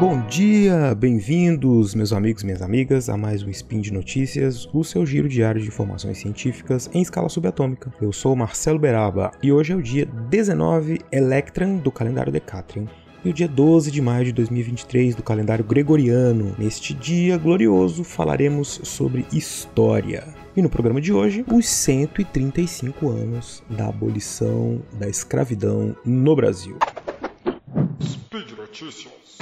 Bom dia, bem-vindos, meus amigos e minhas amigas, a mais um Spin de Notícias, o seu giro diário de informações científicas em escala subatômica. Eu sou Marcelo Beraba e hoje é o dia 19 Electran do calendário Decatrium e o dia 12 de maio de 2023 do calendário gregoriano. Neste dia glorioso falaremos sobre história. E no programa de hoje, os 135 anos da abolição da escravidão no Brasil. Speed Notícias.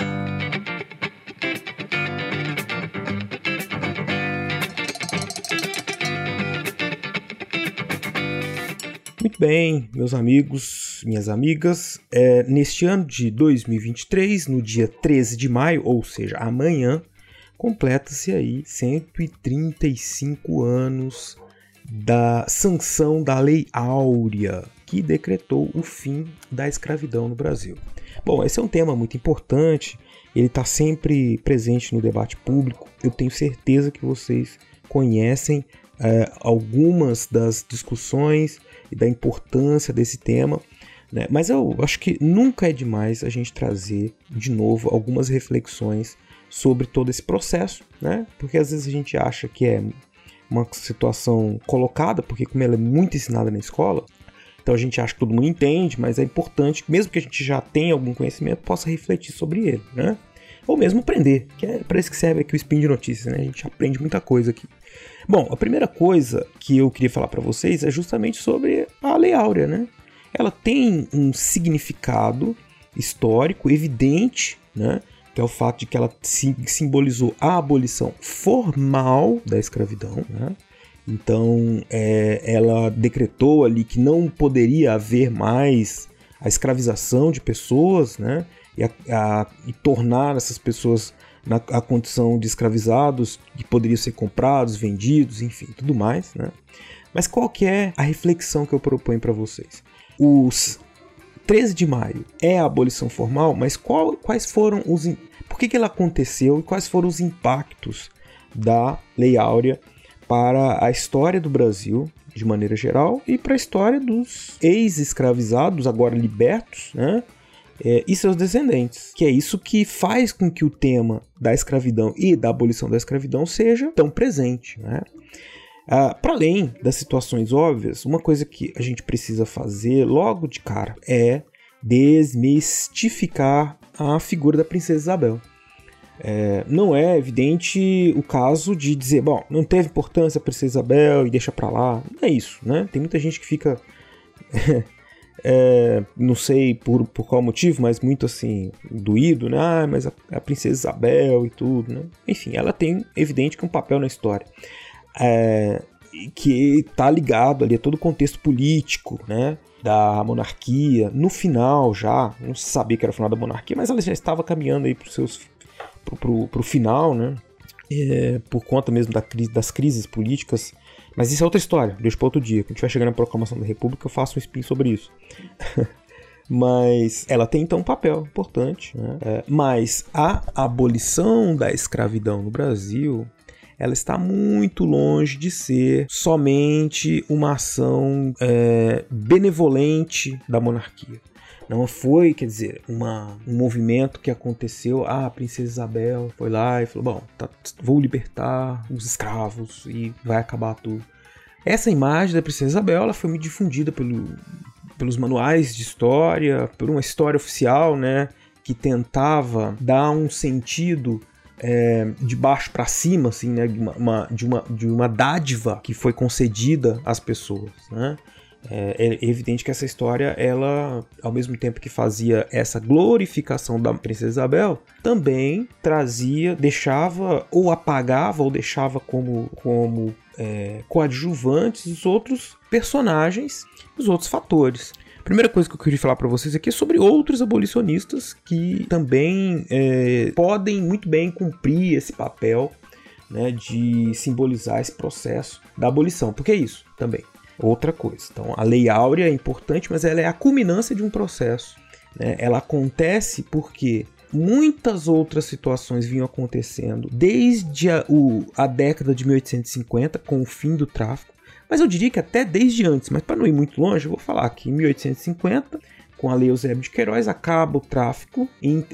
Bem, meus amigos, minhas amigas, é, neste ano de 2023, no dia 13 de maio, ou seja, amanhã, completa-se aí 135 anos da sanção da Lei Áurea, que decretou o fim da escravidão no Brasil. Bom, esse é um tema muito importante, ele está sempre presente no debate público. Eu tenho certeza que vocês conhecem é, algumas das discussões e da importância desse tema. Né? Mas eu acho que nunca é demais a gente trazer de novo algumas reflexões sobre todo esse processo, né? porque às vezes a gente acha que é uma situação colocada, porque como ela é muito ensinada na escola, então a gente acha que todo mundo entende, mas é importante, mesmo que a gente já tenha algum conhecimento, possa refletir sobre ele, né? Ou mesmo aprender, que é para isso que serve aqui o Spin de Notícias, né? A gente aprende muita coisa aqui. Bom, a primeira coisa que eu queria falar para vocês é justamente sobre a Lei Áurea, né? Ela tem um significado histórico evidente, né? Que é o fato de que ela simbolizou a abolição formal da escravidão, né? Então, é, ela decretou ali que não poderia haver mais a escravização de pessoas, né? E, a, a, e tornar essas pessoas na a condição de escravizados que poderiam ser comprados, vendidos, enfim, tudo mais, né? Mas qual que é a reflexão que eu proponho para vocês? Os 13 de maio é a abolição formal, mas qual, quais foram os por que, que ela aconteceu e quais foram os impactos da Lei Áurea para a história do Brasil de maneira geral e para a história dos ex-escravizados agora libertos, né? é, e seus descendentes. Que é isso que faz com que o tema da escravidão e da abolição da escravidão seja tão presente. Né? Ah, Para além das situações óbvias, uma coisa que a gente precisa fazer logo de cara é desmistificar a figura da princesa Isabel. É, não é evidente o caso de dizer, bom, não teve importância a princesa Isabel e deixa pra lá. Não é isso, né? Tem muita gente que fica é, não sei por, por qual motivo, mas muito assim, doído, né? Ah, mas a, a princesa Isabel e tudo, né? Enfim, ela tem, evidente, que um papel na história. É, que está ligado ali a todo o contexto político, né? Da monarquia. No final já, não se sabia que era o final da monarquia, mas ela já estava caminhando aí para seus pro, pro, final, né? É, por conta mesmo da crise, das crises políticas mas isso é outra história, deixa para outro dia. Quando a vai chegar na proclamação da República, eu faço um spin sobre isso. Mas ela tem então um papel importante. Né? É, mas a abolição da escravidão no Brasil ela está muito longe de ser somente uma ação é, benevolente da monarquia. Não foi, quer dizer, uma, um movimento que aconteceu. Ah, a princesa Isabel foi lá e falou: bom, tá, vou libertar os escravos e vai acabar tudo. Essa imagem da princesa Isabel ela foi muito difundida pelo, pelos manuais de história, por uma história oficial, né, que tentava dar um sentido é, de baixo para cima, assim, né, de uma, de, uma, de uma dádiva que foi concedida às pessoas, né? É, é, evidente que essa história, ela, ao mesmo tempo que fazia essa glorificação da princesa Isabel, também trazia, deixava ou apagava ou deixava como, como é, coadjuvantes os outros personagens, os outros fatores. Primeira coisa que eu queria falar para vocês aqui é sobre outros abolicionistas que também é, podem muito bem cumprir esse papel né, de simbolizar esse processo da abolição. Porque é isso também outra coisa. Então, a Lei Áurea é importante, mas ela é a culminância de um processo. Né? Ela acontece porque muitas outras situações vinham acontecendo desde a, o, a década de 1850, com o fim do tráfico, mas eu diria que até desde antes, mas para não ir muito longe, eu vou falar que em 1850, com a Lei Eusébio de Queiroz, acaba o tráfico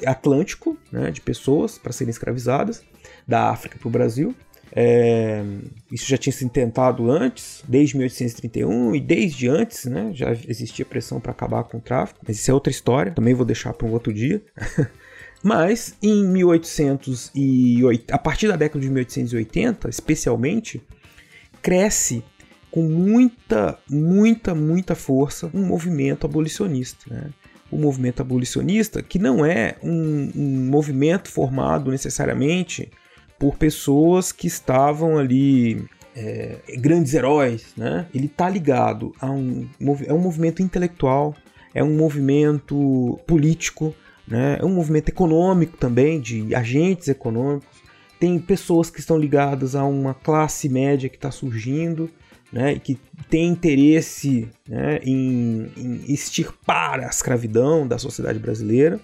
atlântico né, de pessoas para serem escravizadas da África para o Brasil. É, isso já tinha sido tentado antes, desde 1831 e desde antes, né, já existia pressão para acabar com o tráfico, mas isso é outra história, também vou deixar para um outro dia. mas em 1880, a partir da década de 1880, especialmente, cresce com muita, muita, muita força um movimento abolicionista. Né? O movimento abolicionista, que não é um, um movimento formado necessariamente por pessoas que estavam ali é, grandes heróis, né? Ele está ligado a um, é um movimento intelectual, é um movimento político, né? É um movimento econômico também de agentes econômicos. Tem pessoas que estão ligadas a uma classe média que está surgindo, né? E que tem interesse né, em, em extirpar a escravidão da sociedade brasileira.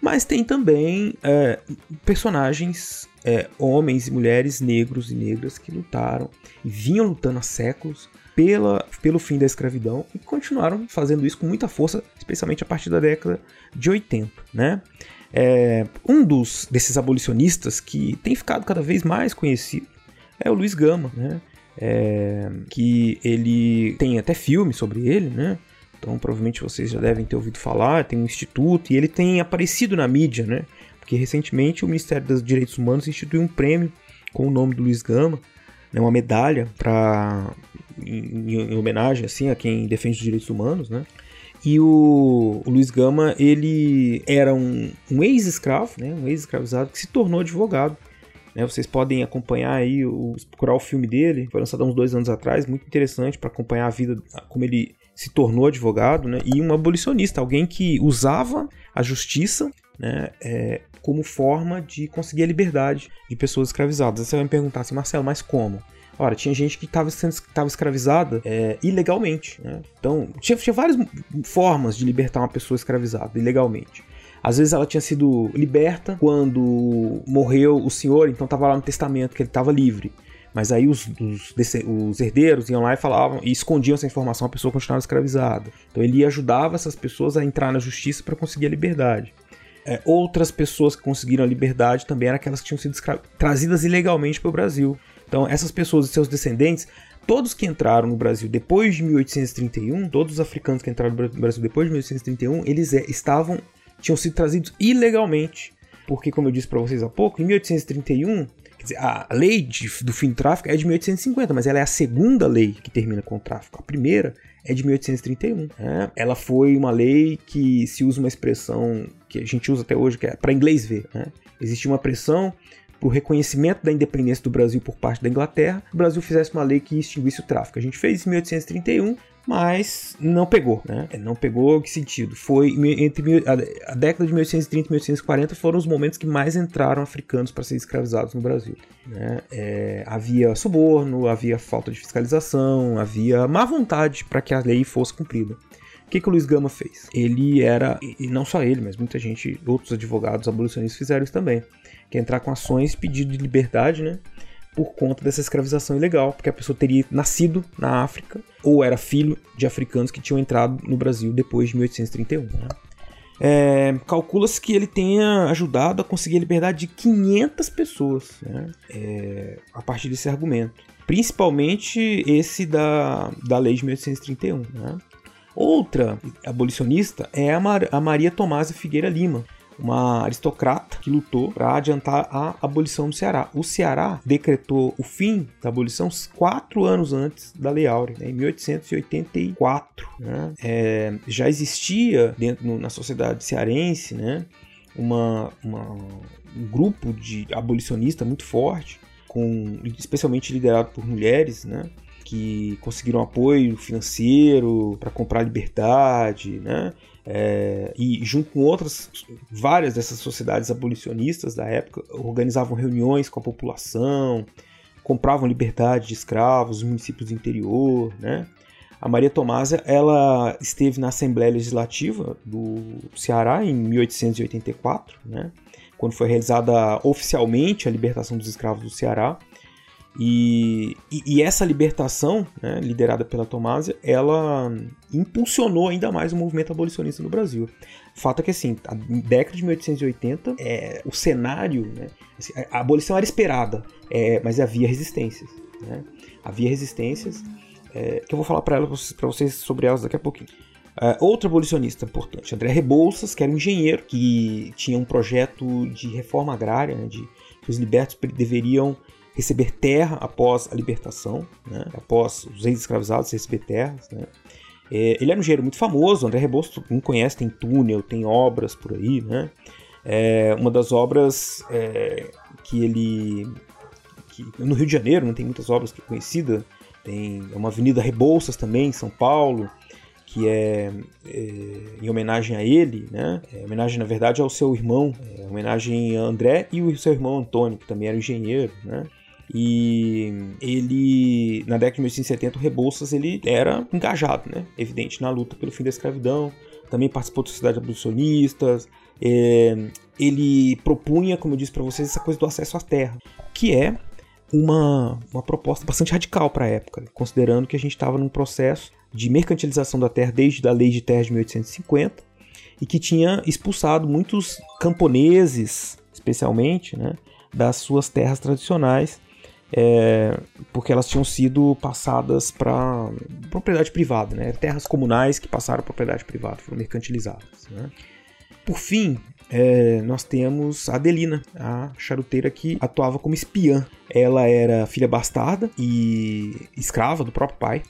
Mas tem também é, personagens, é, homens e mulheres negros e negras que lutaram e vinham lutando há séculos pela, pelo fim da escravidão e continuaram fazendo isso com muita força, especialmente a partir da década de 80. Né? É, um dos desses abolicionistas que tem ficado cada vez mais conhecido é o Luiz Gama, né? É, que ele tem até filme sobre ele, né? Então provavelmente vocês já devem ter ouvido falar, tem um instituto e ele tem aparecido na mídia, né? Porque recentemente o Ministério dos Direitos Humanos instituiu um prêmio com o nome do Luiz Gama, né, uma medalha para em, em, homenagem assim a quem defende os direitos humanos, né? E o, o Luiz Gama, ele era um, um ex-escravo, né, um ex-escravizado que se tornou advogado. Né, vocês podem acompanhar aí, procurar o filme dele, foi lançado há uns dois anos atrás, muito interessante para acompanhar a vida, como ele se tornou advogado, né? E um abolicionista, alguém que usava a justiça, né? É, como forma de conseguir a liberdade de pessoas escravizadas. Você vai me perguntar assim, Marcelo, mas como? Ora, tinha gente que estava estava escravizada é, ilegalmente. Né? Então, tinha, tinha várias formas de libertar uma pessoa escravizada ilegalmente. Às vezes ela tinha sido liberta quando morreu o senhor, então estava lá no testamento que ele estava livre. Mas aí os, os, os, herdeiros iam lá e falavam e escondiam essa informação, a pessoa continuava escravizada. Então ele ajudava essas pessoas a entrar na justiça para conseguir a liberdade. É, outras pessoas que conseguiram a liberdade também eram aquelas que tinham sido trazidas ilegalmente para o Brasil. Então essas pessoas e seus descendentes, todos que entraram no Brasil depois de 1831, todos os africanos que entraram no Brasil depois de 1831, eles é, estavam tinham sido trazidos ilegalmente. Porque, como eu disse para vocês há pouco, em 1831 Quer dizer, a lei de, do fim do tráfico é de 1850, mas ela é a segunda lei que termina com o tráfico. A primeira é de 1831. Né? Ela foi uma lei que se usa uma expressão que a gente usa até hoje, que é para inglês ver. Né? Existe uma pressão para o reconhecimento da independência do Brasil por parte da Inglaterra, o Brasil fizesse uma lei que extinguisse o tráfico. A gente fez em 1831 mas não pegou, né? É, não pegou que sentido? Foi entre a década de 1830 e 1840 foram os momentos que mais entraram africanos para serem escravizados no Brasil. Né? É, havia suborno, havia falta de fiscalização, havia má vontade para que a lei fosse cumprida. O que, que o Luiz Gama fez? Ele era, e não só ele, mas muita gente, outros advogados abolicionistas fizeram isso também, que é entrar com ações pedindo de liberdade, né? Por conta dessa escravização ilegal, porque a pessoa teria nascido na África ou era filho de africanos que tinham entrado no Brasil depois de 1831. Né? É, Calcula-se que ele tenha ajudado a conseguir a liberdade de 500 pessoas né? é, a partir desse argumento, principalmente esse da, da lei de 1831. Né? Outra abolicionista é a, Mar a Maria Tomás Figueira Lima, uma aristocrata que lutou para adiantar a abolição do Ceará. O Ceará decretou o fim da abolição quatro anos antes da Lei Áurea, né, em 1884. Né? É, já existia dentro no, na sociedade cearense né, uma, uma, um grupo de abolicionista muito forte, com, especialmente liderado por mulheres, né? que conseguiram apoio financeiro para comprar liberdade, né? É, e junto com outras, várias dessas sociedades abolicionistas da época, organizavam reuniões com a população, compravam liberdade de escravos, municípios do interior, né? A Maria Tomásia, ela esteve na Assembleia Legislativa do Ceará em 1884, né? Quando foi realizada oficialmente a libertação dos escravos do Ceará. E, e, e, essa libertação, né, liderada pela Tomásia, ela impulsionou ainda mais o movimento abolicionista no Brasil. Fato é que, assim, a década de 1880, é, o cenário, né, assim, a abolição era esperada, é, mas havia resistências. Né? Havia resistências, é, que eu vou falar para vocês sobre elas daqui a pouquinho. Uh, outro abolicionista importante, André Rebouças, que era um engenheiro que tinha um projeto de reforma agrária, né, de que os libertos deveriam receber terra após a libertação, né, após os ex-escravizados receber terras. Né. É, ele era um engenheiro muito famoso, André Rebouças, quem conhece, tem túnel, tem obras por aí. Né. É, uma das obras é, que ele... Que, no Rio de Janeiro, não tem muitas obras que é conhecida, tem uma avenida Rebouças também, em São Paulo, que é, é, em homenagem a ele, né? É, homenagem, na verdade, ao seu irmão, é, homenagem a André e o seu irmão Antônio, que também era engenheiro, né? E ele, na década de 1870, o Rebouças ele era engajado, né? Evidente, na luta pelo fim da escravidão. Também participou da sociedade abolicionistas. É, ele propunha, como eu disse para vocês, essa coisa do acesso à terra, que é uma, uma proposta bastante radical para a época, considerando que a gente estava num processo de mercantilização da terra desde a Lei de Terras de 1850 e que tinha expulsado muitos camponeses, especialmente, né, das suas terras tradicionais, é, porque elas tinham sido passadas para propriedade privada, né, terras comunais que passaram propriedade privada, foram mercantilizadas. Né. Por fim, é, nós temos a Adelina, a charuteira que atuava como espiã. Ela era filha bastarda e escrava do próprio pai.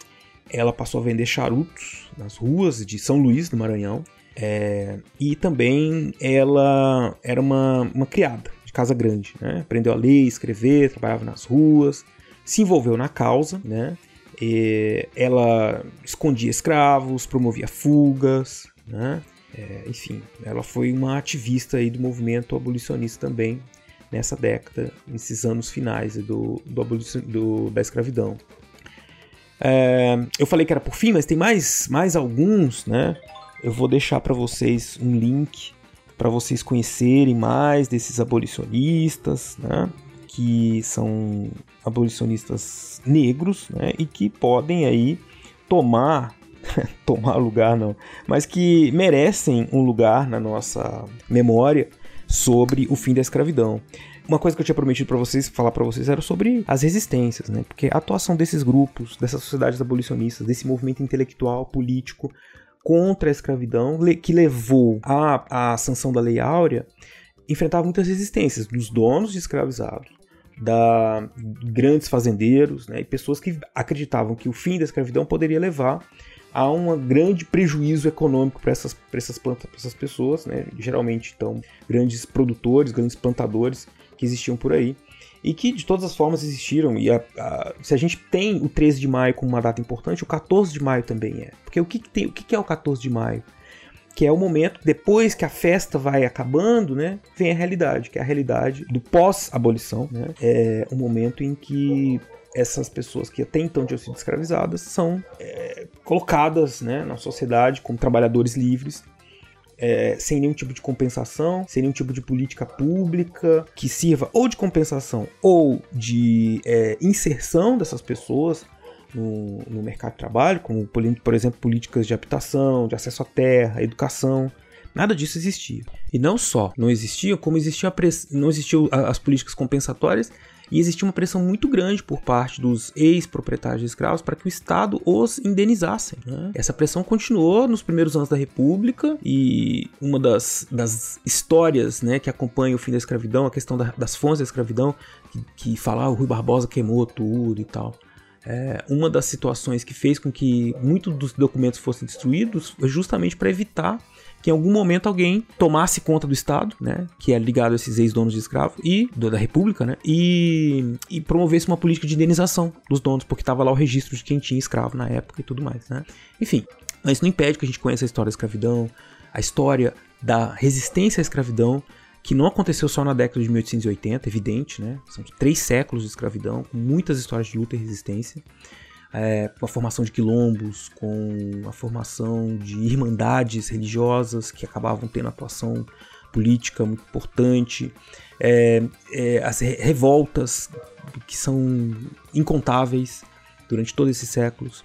Ela passou a vender charutos nas ruas de São Luís, do Maranhão. É, e também ela era uma, uma criada casa grande. Né? Aprendeu a ler, escrever, trabalhava nas ruas, se envolveu na causa. Né? E ela escondia escravos, promovia fugas. Né? É, enfim, ela foi uma ativista aí do movimento abolicionista também nessa década, nesses anos finais do, do, do da escravidão. É, eu falei que era por fim, mas tem mais, mais alguns, né? Eu vou deixar para vocês um link para vocês conhecerem mais desses abolicionistas, né? Que são abolicionistas negros, né? E que podem aí tomar tomar lugar não, mas que merecem um lugar na nossa memória sobre o fim da escravidão. Uma coisa que eu tinha prometido para vocês falar para vocês era sobre as resistências, né? Porque a atuação desses grupos, dessas sociedades abolicionistas, desse movimento intelectual, político contra a escravidão, que levou à, à sanção da Lei Áurea, enfrentava muitas resistências dos donos de escravizados, da grandes fazendeiros, né, e pessoas que acreditavam que o fim da escravidão poderia levar a um grande prejuízo econômico para essas, essas, plantas, essas pessoas, né, geralmente então grandes produtores, grandes plantadores que existiam por aí e que de todas as formas existiram. E a, a, se a gente tem o 13 de maio como uma data importante, o 14 de maio também é. Porque o que, que tem, o que, que é o 14 de maio? Que é o momento, depois que a festa vai acabando, né, vem a realidade, que é a realidade do pós-abolição. Né? É o momento em que essas pessoas que até então tinham sido escravizadas são é, colocadas né, na sociedade como trabalhadores livres é, sem nenhum tipo de compensação, sem nenhum tipo de política pública que sirva ou de compensação ou de é, inserção dessas pessoas no, no, mercado de trabalho, como, por exemplo, políticas de habitação, de acesso à terra, educação. Nada disso existia. E não só não existia, como existia não existiam as políticas compensatórias e existia uma pressão muito grande por parte dos ex-proprietários de escravos para que o Estado os indenizasse. Né? Essa pressão continuou nos primeiros anos da República e uma das, das histórias né, que acompanha o fim da escravidão, a questão da, das fontes da escravidão, que, que fala ah, o Rui Barbosa queimou tudo e tal. É, uma das situações que fez com que muitos dos documentos fossem destruídos foi justamente para evitar que em algum momento alguém tomasse conta do Estado, né, que é ligado a esses ex-donos de escravo e da República, né, e, e promovesse uma política de indenização dos donos, porque estava lá o registro de quem tinha escravo na época e tudo mais, né. Enfim, mas isso não impede que a gente conheça a história da escravidão, a história da resistência à escravidão, que não aconteceu só na década de 1880, evidente, né? São três séculos de escravidão, com muitas histórias de luta e resistência é, com a formação de quilombos, com a formação de irmandades religiosas que acabavam tendo atuação política muito importante, é, é, as revoltas que são incontáveis durante todos esses séculos.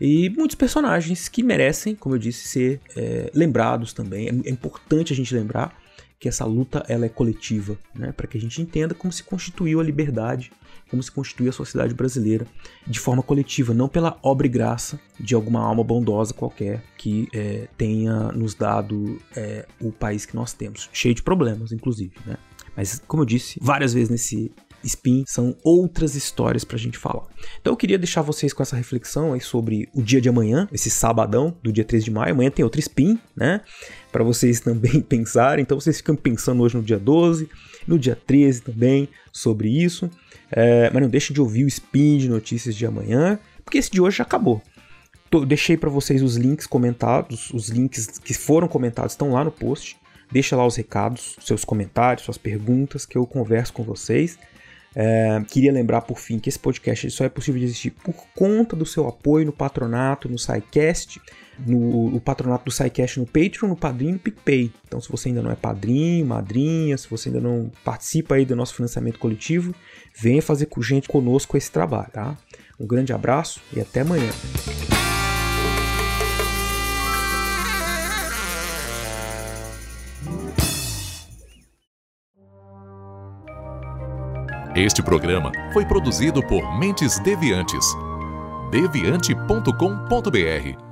E muitos personagens que merecem, como eu disse, ser é, lembrados também. É, é, importante a gente lembrar que essa luta ela é coletiva, né? para que a gente entenda como se constituiu a liberdade, como se constituiu a sociedade brasileira de forma coletiva, não pela obra e graça de alguma alma bondosa qualquer que é, tenha nos dado é, o país que nós temos, cheio de problemas, inclusive. Né? Mas, como eu disse várias vezes nesse Spin são outras histórias pra gente falar. Então eu queria deixar vocês com essa reflexão aí sobre o dia de amanhã, esse sabadão do dia 3 de maio. Amanhã tem outro Spin, né? Para vocês também pensarem. Então vocês ficam pensando hoje no dia 12, no dia 13 também sobre isso. É, mas não deixe de ouvir o Spin de notícias de amanhã, porque esse de hoje já acabou. Tô, deixei para vocês os links comentados, os links que foram comentados estão lá no post. Deixa lá os recados, seus comentários, suas perguntas, que eu converso com vocês. É, queria lembrar por fim que esse podcast só é possível de existir por conta do seu apoio no patronato, no SciCast, no, no patronato do SciCast no Patreon, no Padrinho e no PicPay. Então, se você ainda não é padrinho, madrinha, se você ainda não participa aí do nosso financiamento coletivo, venha fazer com gente conosco esse trabalho, tá? Um grande abraço e até amanhã. Este programa foi produzido por Mentes Deviantes. deviante.com.br.